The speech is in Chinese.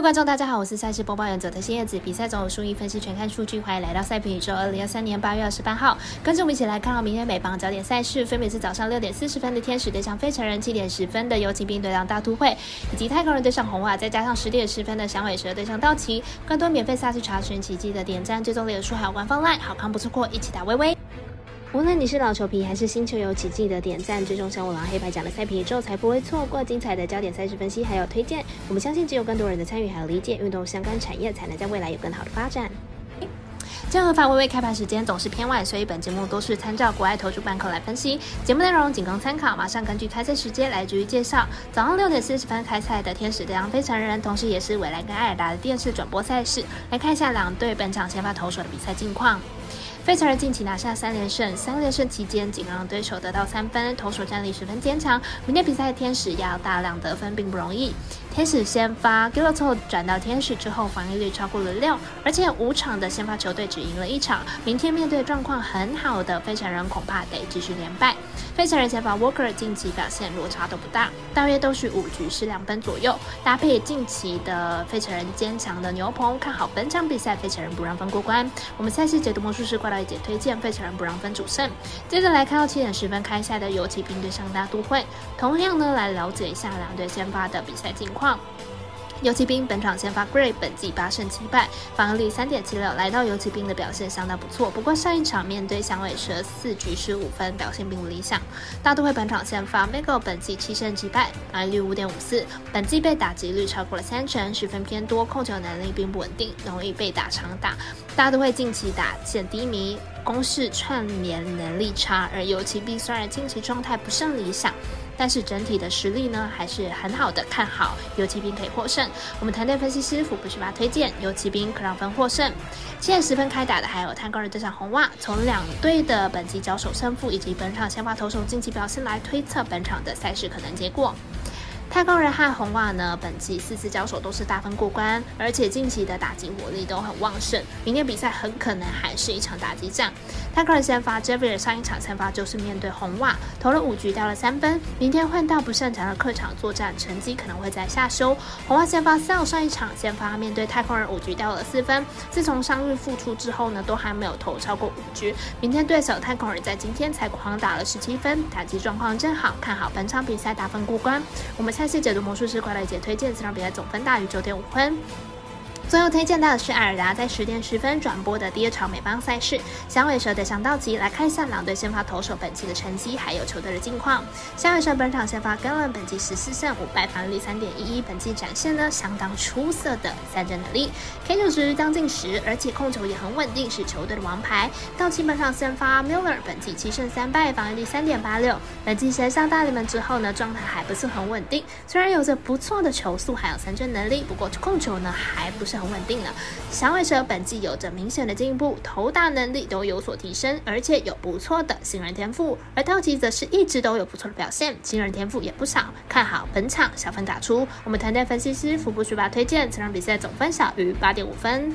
位观众，大家好，我是赛事播报员佐藤新叶子。比赛总有输赢分析，全看数据。欢迎来到赛评宇宙。二零二三年八月二十八号，跟着我们一起来看好明天美邦焦点赛事，分别是早上六点四十分的天使对上费城人，七点十分的游骑兵对上大都会，以及太空人对上红袜，再加上十点十分的响尾蛇对上道奇。更多免费赛事查询，奇迹的点赞、追踪、列书还有官方 LINE，好看不错过，一起打微微。无论你是老球皮还是新球友，请记得点赞、追踪小五郎黑白奖的赛评之后，才不会错过精彩的焦点赛事分析还有推荐。我们相信，只有更多人的参与还有理解，运动相关产业才能在未来有更好的发展。将合法微微开盘时间总是偏晚，所以本节目都是参照国外投注板口来分析。节目内容仅供参考，马上根据开赛时间来逐一介绍。早上六点四十分开赛的天使对上非常人，同时也是未来跟艾尔达的电视转播赛事。来看一下两队本场先发投手的比赛近况。费城人近期拿下三连胜，三连胜期间仅让对手得到三分，投手战力十分坚强。明天比赛天使要大量得分并不容易。天使先发 g i l l t o 转到天使之后，防御率超过了六，而且五场的先发球队只赢了一场。明天面对状况很好的费城人，恐怕得继续连败。费城人先发 Walker 近期表现落差都不大，大约都是五局失两分左右。搭配近期的费城人坚强的牛棚，看好本场比赛费城人不让分过关。我们下期解读魔术师关到一节推荐费城人不让分主胜。接着来看到七点十分开赛的尤其兵队上大都会，同样呢来了解一下两队先发的比赛近况。游骑兵本场先发 Gray，本季八胜七败，防御率三点七六，来到游骑兵的表现相当不错。不过上一场面对响尾蛇四局失五分，表现并不理想。大都会本场先发 Miguel，本季七胜七败，防御率五点五四，本季被打击率超过了三成，十分偏多，控球能力并不稳定，容易被打长打。大都会近期打线低迷，攻势串联能力差，而游骑兵虽然近期状态不甚理想。但是整体的实力呢还是很好的，看好游骑兵可以获胜。我们团队分析师傅不须发推荐游骑兵可让分获胜。现在十分开打的还有探戈人这场红袜，从两队的本季交手胜负以及本场先发投手近期表现来推测本场的赛事可能结果。太空人和红袜呢，本季四次交手都是大分过关，而且近期的打击火力都很旺盛。明天比赛很可能还是一场打击战。太空人先发 j e f f r y 上一场先发就是面对红袜，投了五局掉了三分。明天换到不擅长的客场作战，成绩可能会在下修。红袜先发 Sal 上一场先发面对太空人五局掉了四分，自从伤愈复出之后呢，都还没有投超过五局。明天对手太空人在今天才狂打了十七分，打击状况正好，看好本场比赛大分过关。我们。赛事解读魔术师快乐姐推荐，这场比赛总分大于九点五分。最后推荐到的是艾尔达在十点十分转播的第二场美邦赛事，响尾蛇对上道奇。来看一下两队先发投手本期的成绩，还有球队的近况。响尾蛇本场先发 g a l n 本季十四胜五败，防御率三点一一，本季展现呢相当出色的三振能力，K 九值将近十，而且控球也很稳定，是球队的王牌。道奇本场先发 Miller，本季七胜三败，防御率三点八六，本季升上大联盟之后呢，状态还不是很稳定，虽然有着不错的球速，还有三振能力，不过控球呢还不是。很稳定了，响尾蛇本季有着明显的进步，投打能力都有所提升，而且有不错的新人天赋。而道奇则是一直都有不错的表现，新人天赋也不少。看好本场小分打出，我们团队分析师福布学霸推荐，这场比赛总分小于八点五分。